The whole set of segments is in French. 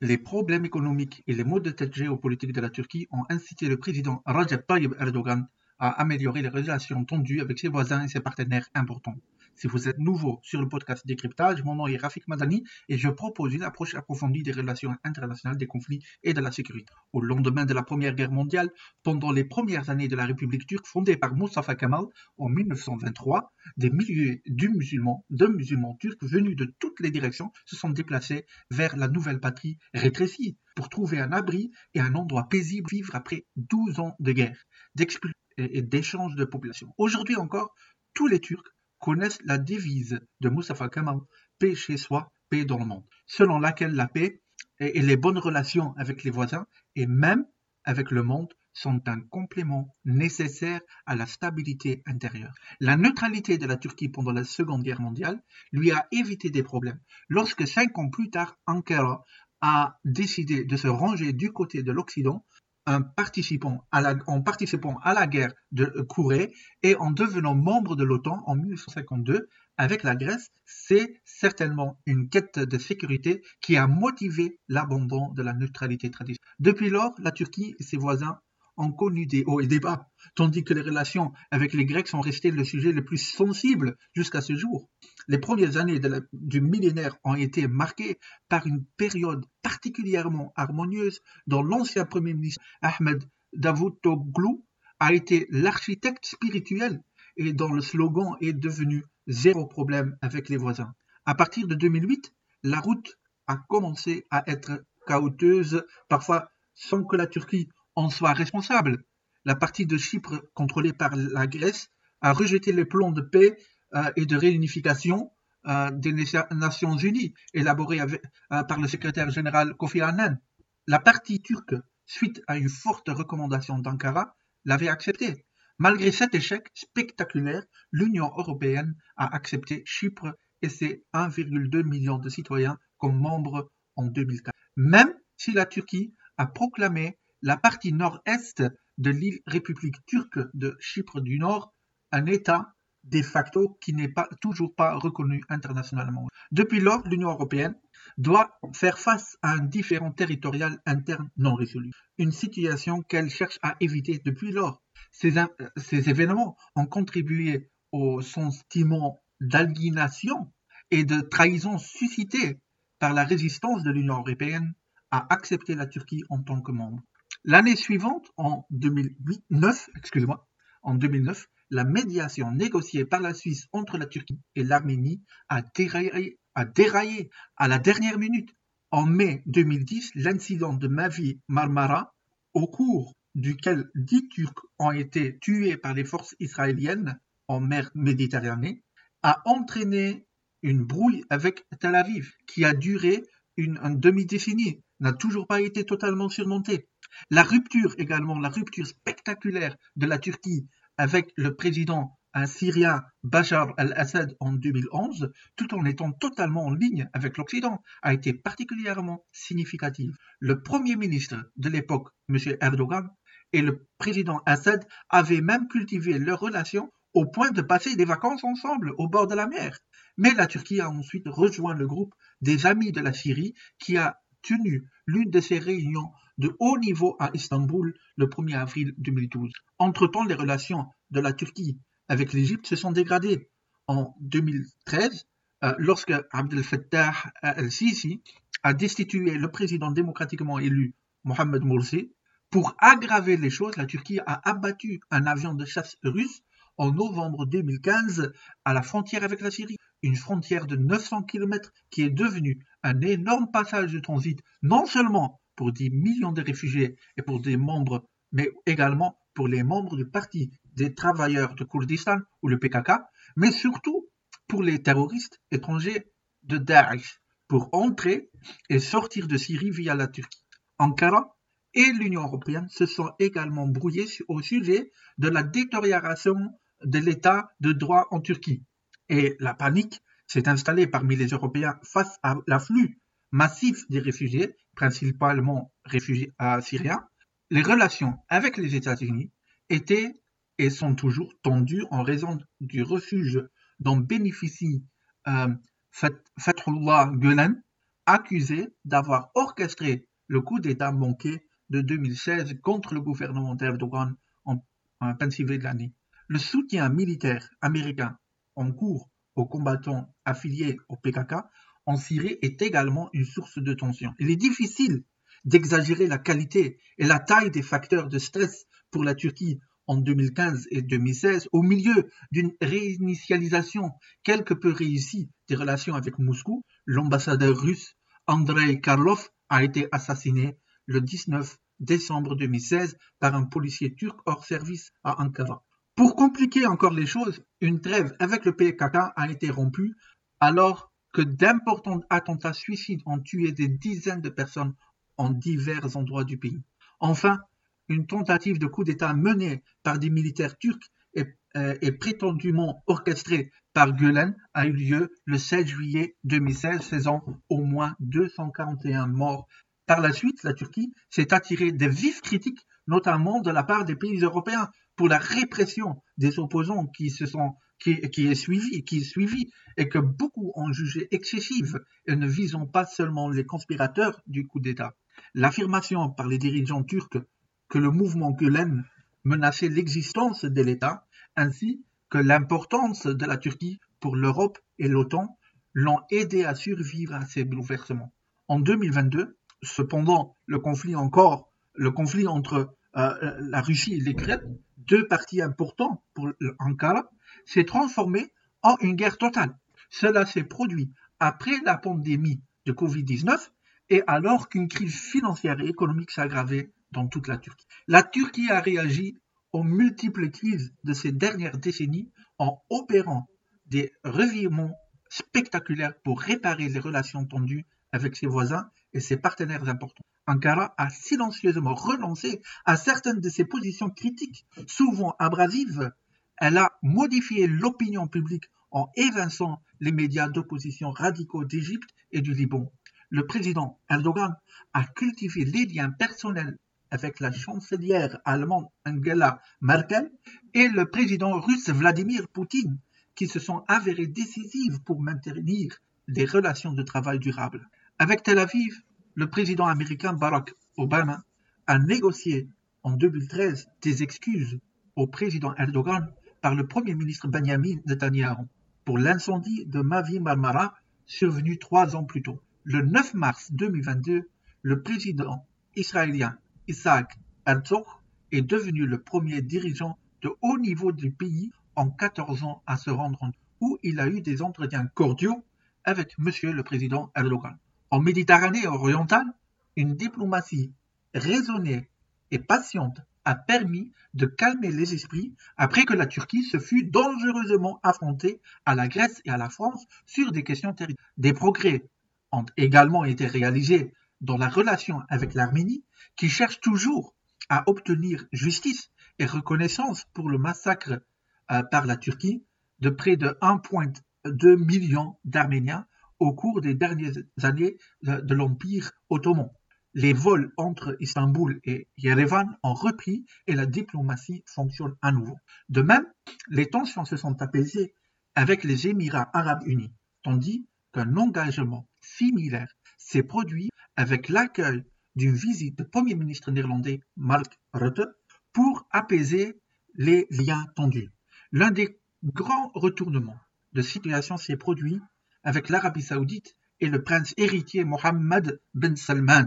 Les problèmes économiques et les maux de tête géopolitiques de la Turquie ont incité le président Recep Tayyip Erdogan à améliorer les relations tendues avec ses voisins et ses partenaires importants. Si vous êtes nouveau sur le podcast Décryptage, mon nom est Rafik Madani et je propose une approche approfondie des relations internationales, des conflits et de la sécurité. Au lendemain de la Première Guerre mondiale, pendant les premières années de la République turque fondée par Mustafa Kemal en 1923, des milliers de musulmans, de musulmans turcs venus de toutes les directions se sont déplacés vers la nouvelle patrie rétrécie pour trouver un abri et un endroit paisible vivre après 12 ans de guerre, d'expulsion et d'échange de population. Aujourd'hui encore, tous les Turcs connaissent la devise de Mustafa Kemal, paix chez soi, paix dans le monde, selon laquelle la paix et les bonnes relations avec les voisins et même avec le monde sont un complément nécessaire à la stabilité intérieure. La neutralité de la Turquie pendant la Seconde Guerre mondiale lui a évité des problèmes. Lorsque cinq ans plus tard, Ankara a décidé de se ranger du côté de l'Occident, en participant à la, guerre de Corée et en devenant membre de l'OTAN en 1952 avec la Grèce, c'est certainement une quête de sécurité qui a motivé l'abandon de la neutralité traditionnelle. Depuis lors, la Turquie et ses voisins ont connu des hauts et des bas, tandis que les relations avec les Grecs sont restées le sujet le plus sensible jusqu'à ce jour. Les premières années du millénaire ont été marquées par une période particulièrement harmonieuse dont l'ancien Premier ministre Ahmed Davutoglu a été l'architecte spirituel et dont le slogan est devenu zéro problème avec les voisins. À partir de 2008, la route a commencé à être chaoteuse, parfois sans que la Turquie en soit responsable. La partie de Chypre contrôlée par la Grèce a rejeté les plans de paix euh, et de réunification euh, des Nations Unies élaborés euh, par le secrétaire général Kofi Annan. La partie turque, suite à une forte recommandation d'Ankara, l'avait accepté. Malgré cet échec spectaculaire, l'Union européenne a accepté Chypre et ses 1,2 million de citoyens comme membres en 2004. Même si la Turquie a proclamé la partie nord-est de l'île République turque de Chypre du Nord, un État de facto qui n'est pas, toujours pas reconnu internationalement. Depuis lors, l'Union européenne doit faire face à un différent territorial interne non résolu, une situation qu'elle cherche à éviter depuis lors. Ces, événements ont contribué au sentiment d'aliénation et de trahison suscité par la résistance de l'Union européenne à accepter la Turquie en tant que membre. L'année suivante, en 2009, excusez-moi, en 2009, la médiation négociée par la Suisse entre la Turquie et l'Arménie a déraillé, à la dernière minute. En mai 2010, l'incident de Mavi Marmara, au cours duquel dix Turcs ont été tués par les forces israéliennes en mer Méditerranée, a entraîné une brouille avec Tel Aviv qui a duré une, une demi-décennie, n'a toujours pas été totalement surmontée. La rupture également, la rupture spectaculaire de la Turquie avec le président syrien Bachar al-Assad en 2011, tout en étant totalement en ligne avec l'Occident, a été particulièrement significative. Le premier ministre de l'époque, M. Erdogan, et le président Assad avaient même cultivé leurs relations au point de passer des vacances ensemble au bord de la mer. Mais la Turquie a ensuite rejoint le groupe des Amis de la Syrie qui a tenu l'une de ces réunions de haut niveau à Istanbul le 1er avril 2012. Entre-temps, les relations de la Turquie avec l'Égypte se sont dégradées. En 2013, euh, lorsque Abdel Fattah al-Sisi a destitué le président démocratiquement élu Mohamed Morsi, pour aggraver les choses, la Turquie a abattu un avion de chasse russe en novembre 2015 à la frontière avec la Syrie, une frontière de 900 km qui est devenue un énorme passage de transit, non seulement pour des millions de réfugiés et pour des membres, mais également pour les membres du Parti des travailleurs de Kurdistan ou le PKK, mais surtout pour les terroristes étrangers de Daesh, pour entrer et sortir de Syrie via la Turquie. Ankara et l'Union européenne se sont également brouillés au sujet de la détérioration de l'état de droit en Turquie. Et la panique s'est installée parmi les Européens face à l'afflux massif des réfugiés, principalement réfugiés syriens. Les relations avec les États-Unis étaient et sont toujours tendues en raison du refuge dont bénéficie euh, Fathullah Gulen, accusé d'avoir orchestré le coup d'État manqué de 2016 contre le gouvernement d'Erdogan en, en Pennsylvanie. Le soutien militaire américain en cours aux combattants affiliés au PKK en Syrie est également une source de tension. Il est difficile d'exagérer la qualité et la taille des facteurs de stress pour la Turquie en 2015 et 2016 au milieu d'une réinitialisation quelque peu réussie des relations avec Moscou. L'ambassadeur russe Andrei Karlov a été assassiné le 19 décembre 2016 par un policier turc hors service à Ankara. Pour compliquer encore les choses, une trêve avec le PKK a été rompue alors que d'importants attentats suicides ont tué des dizaines de personnes en divers endroits du pays. Enfin, une tentative de coup d'État menée par des militaires turcs et, euh, prétendument orchestrée par Gülen a eu lieu le 16 juillet 2016, faisant au moins 241 morts. Par la suite, la Turquie s'est attirée des vifs critiques, notamment de la part des pays européens, pour la répression des opposants qui se sont qui, est suivi, qui est suivi et que beaucoup ont jugé excessive et ne visant pas seulement les conspirateurs du coup d'État. L'affirmation par les dirigeants turcs que le mouvement Gülen menaçait l'existence de l'État, ainsi que l'importance de la Turquie pour l'Europe et l'OTAN, l'ont aidé à survivre à ces bouleversements. En 2022, cependant, le conflit encore, le conflit entre la Russie et l'Ukraine, deux parties importants pour Ankara, s'est transformé en une guerre totale. Cela s'est produit après la pandémie de Covid-19 et alors qu'une crise financière et économique s'aggravait dans toute la Turquie. La Turquie a réagi aux multiples crises de ces dernières décennies en opérant des revirements spectaculaires pour réparer les relations tendues avec ses voisins et ses partenaires importants. Ankara a silencieusement renoncé à certaines de ses positions critiques, souvent abrasives. Elle a modifié l'opinion publique en évinçant les médias d'opposition radicaux d'Égypte et du Liban. Le président Erdogan a cultivé les liens personnels avec la chancelière allemande Angela Merkel et le président russe Vladimir Poutine, qui se sont avérés décisives pour maintenir des relations de travail durables. Avec Tel Aviv, le président américain Barack Obama a négocié en 2013 des excuses au président Erdogan par le premier ministre Benjamin Netanyahu pour l'incendie de Mavi Marmara survenu trois ans plus tôt. Le 9 mars 2022, le président israélien Isaac Herzog est devenu le premier dirigeant de haut niveau du pays en 14 ans à se rendre où il a eu des entretiens cordiaux avec Monsieur le Président Erdogan. En Méditerranée orientale, une diplomatie raisonnée et patiente a permis de calmer les esprits après que la Turquie se fût dangereusement affrontée à la Grèce et à la France sur des questions territoriales. Des progrès ont également été réalisés dans la relation avec l'Arménie, qui cherche toujours à obtenir justice et reconnaissance pour le massacre euh, par la Turquie de près de 1,2 million d'Arméniens au cours des dernières années de, l'Empire ottoman. Les vols entre Istanbul et Yerevan ont repris et la diplomatie fonctionne à nouveau. De même, les tensions se sont apaisées avec les Émirats arabes unis, tandis qu'un engagement similaire s'est produit avec l'accueil d'une visite du Premier ministre néerlandais Mark Rutte pour apaiser les liens tendus. L'un des grands retournements de situation s'est produit avec l'Arabie saoudite et le prince héritier Mohammed Ben Salman.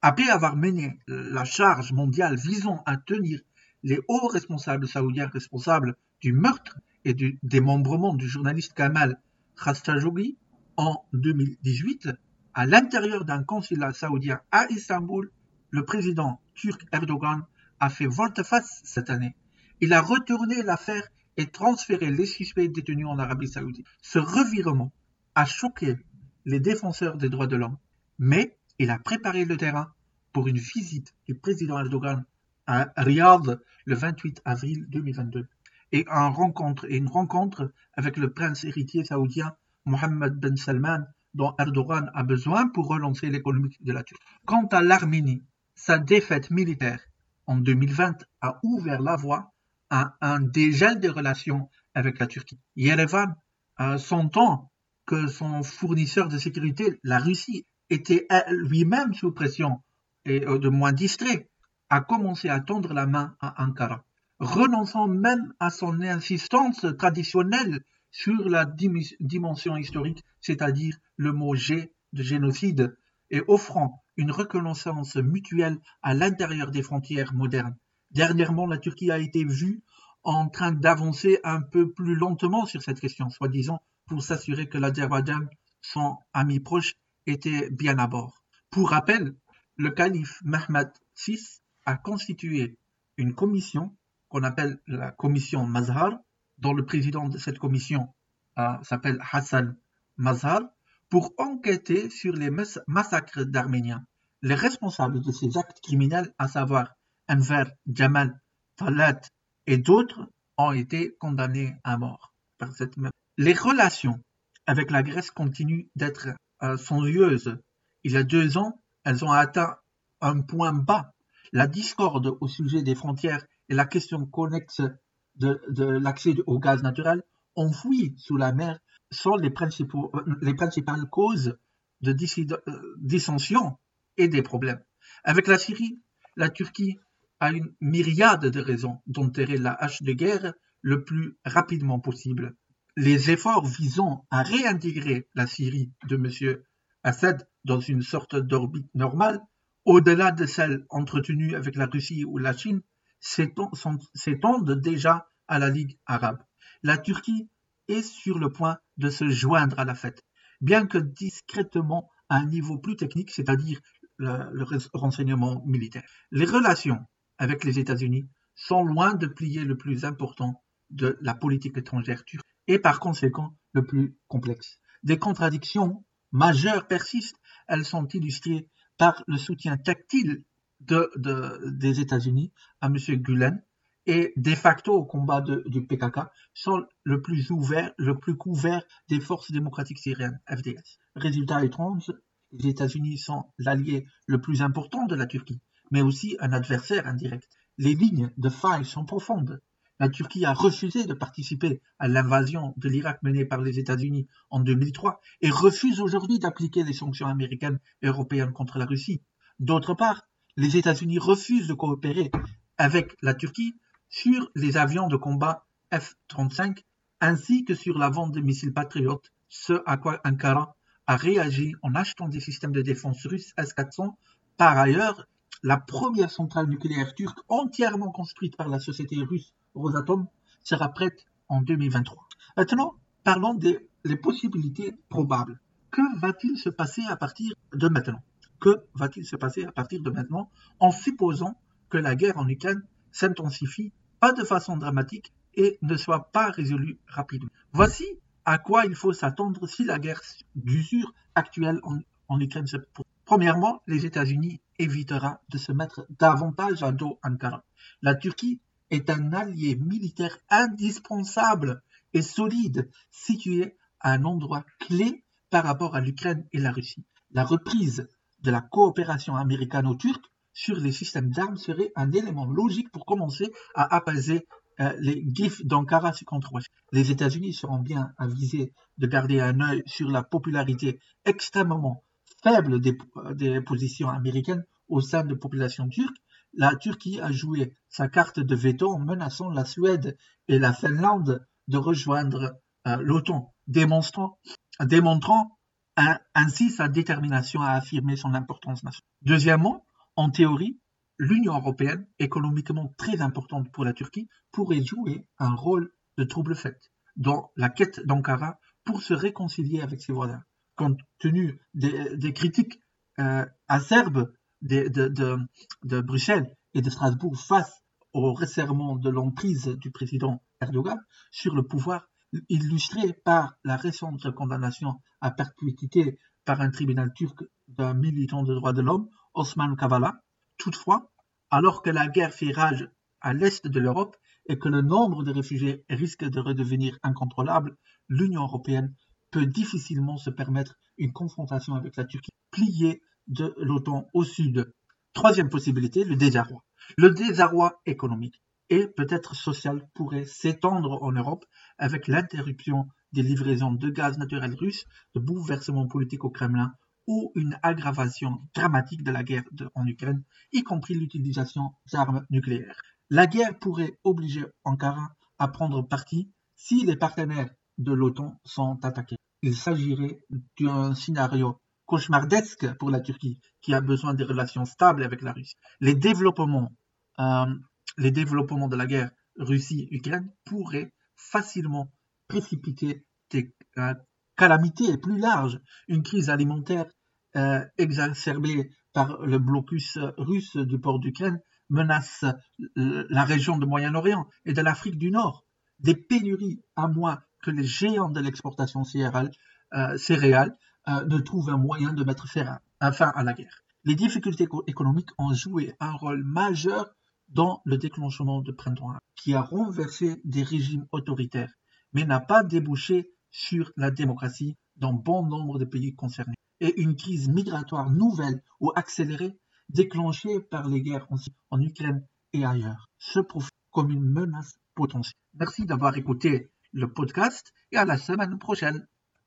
Après avoir mené la charge mondiale visant à tenir les hauts responsables saoudiens responsables du meurtre et du démembrement du journaliste Kamal Khashoggi en 2018, à l'intérieur d'un consulat saoudien à Istanbul, le président turc Erdogan a fait volte-face cette année. Il a retourné l'affaire et transféré les suspects détenus en Arabie saoudite. Ce revirement a choqué les défenseurs des droits de l'homme, mais il a préparé le terrain pour une visite du président Erdogan à Riyad le 28 avril 2022 et, une rencontre avec le prince héritier saoudien Mohammed Ben Salman dont Erdogan a besoin pour relancer l'économie de la Turquie. Quant à l'Arménie, sa défaite militaire en 2020 a ouvert la voie à un dégel des relations avec la Turquie. Yerevan, sentant son fournisseur de sécurité, la Russie, était lui-même sous pression et de moins distrait, a commencé à tendre la main à Ankara, renonçant même à son insistance traditionnelle sur la dimension historique, c'est-à-dire le mot G de génocide, et offrant une reconnaissance mutuelle à l'intérieur des frontières modernes. Dernièrement, la Turquie a été vue en train d'avancer un peu plus lentement sur cette question, soi-disant pour s'assurer que l'Azerbaïdjan, son ami proche, était bien à bord. Pour rappel, le calife Mehmed VI a constitué une commission qu'on appelle la commission Mazhar, dont le président de cette commission euh, s'appelle Hassan Mazhar, pour enquêter sur les massacres d'Arméniens. Les responsables de ces actes criminels, à savoir Enver, Jamal, Talat et d'autres, ont été condamnés à mort par cette même. Les relations avec la Grèce continuent d'être euh, Il y a deux ans, elles ont atteint un point bas. La discorde au sujet des frontières et la question connexe de, l'accès au gaz naturel fui sous la mer sont les, les principales causes de euh, dissensions et des problèmes. Avec la Syrie, la Turquie a une myriade de raisons d'enterrer la hache de guerre le plus rapidement possible. Les efforts visant à réintégrer la Syrie de M. Assad dans une sorte d'orbite normale, au-delà de celle entretenue avec la Russie ou la Chine, s'étendent déjà à la Ligue arabe. La Turquie est sur le point de se joindre à la fête, bien que discrètement à un niveau plus technique, c'est-à-dire le, renseignement militaire. Les relations avec les États-Unis sont loin de plier le plus important de la politique étrangère turque et par conséquent le plus complexe. Des contradictions majeures persistent. Elles sont illustrées par le soutien tactile des États-Unis à M. Gulen et de facto au combat du PKK sont le plus ouvert, le plus couvert des forces démocratiques syriennes, FDS. Résultat étrange, les États-Unis sont l'allié le plus important de la Turquie, mais aussi un adversaire indirect. Les lignes de faille sont profondes. La Turquie a refusé de participer à l'invasion de l'Irak menée par les États-Unis en 2003 et refuse aujourd'hui d'appliquer les sanctions américaines et européennes contre la Russie. D'autre part, les États-Unis refusent de coopérer avec la Turquie sur les avions de combat F-35 ainsi que sur la vente de missiles patriotes, ce à quoi Ankara a réagi en achetant des systèmes de défense russes S-400. Par ailleurs, la première centrale nucléaire turque entièrement construite par la société russe Rosatom sera prête en 2023. Maintenant, parlons des possibilités probables. Que va-t-il se passer à partir de maintenant? Que va-t-il se passer à partir de maintenant en supposant que la guerre en Ukraine s'intensifie pas de façon dramatique et ne soit pas résolue rapidement? Voici à quoi il faut s'attendre si la guerre d'usure actuelle en, Ukraine se Premièrement, les États-Unis évitera de se mettre davantage à dos Ankara. La Turquie est un allié militaire indispensable et solide, situé à un endroit clé par rapport à l'Ukraine et la Russie. La reprise de la coopération américano-turque sur les systèmes d'armes serait un élément logique pour commencer à apaiser euh, les gifs d'Ankara contre Les États-Unis seront bien avisés de garder un œil sur la popularité extrêmement faible des, des positions américaines au sein de la population turque la Turquie a joué sa carte de veto en menaçant la Suède et la Finlande de rejoindre euh, l'OTAN, démontrant, ainsi sa détermination à affirmer son importance nationale. Deuxièmement, en théorie, l'Union européenne, économiquement très importante pour la Turquie, pourrait jouer un rôle de trouble fait dans la quête d'Ankara pour se réconcilier avec ses voisins. Compte tenu des, critiques euh, acerbes de, Bruxelles et de Strasbourg face au resserrement de l'emprise du président Erdogan sur le pouvoir, illustré par la récente condamnation à perpétuité par un tribunal turc d'un militant de droits de l'homme, Osman Kavala. Toutefois, alors que la guerre fait rage à l'est de l'Europe et que le nombre de réfugiés risque de redevenir incontrôlable, l'Union européenne peut difficilement se permettre une confrontation avec la Turquie pliée de l'OTAN au sud. Troisième possibilité, le désarroi. Le désarroi économique et peut-être social pourrait s'étendre en Europe avec l'interruption des livraisons de gaz naturel russe, de bouleversements politiques au Kremlin ou une aggravation dramatique de la guerre en Ukraine, y compris l'utilisation d'armes nucléaires. La guerre pourrait obliger Ankara à prendre parti si les partenaires de l'OTAN sont attaqués. Il s'agirait d'un scénario cauchemardesque pour la Turquie, qui a besoin de relations stables avec la Russie. Les développements, euh, les développements de la guerre Russie-Ukraine pourraient facilement précipiter des euh, calamités plus larges, une crise alimentaire euh, exacerbée par le blocus russe du port d'Ukraine menace la région du Moyen-Orient et de l'Afrique du Nord. Des pénuries à moins que les géants de l'exportation céréale, céréales euh, ne trouvent un moyen de mettre fin à la guerre. Les difficultés économiques ont joué un rôle majeur dans le déclenchement de printemps qui a renversé des régimes autoritaires, mais n'a pas débouché sur la démocratie dans bon nombre de pays concernés. Et une crise migratoire nouvelle ou accélérée, déclenchée par les guerres en Ukraine et ailleurs, se profile comme une menace potentielle. Merci d'avoir écouté le podcast et à la semaine prochaine.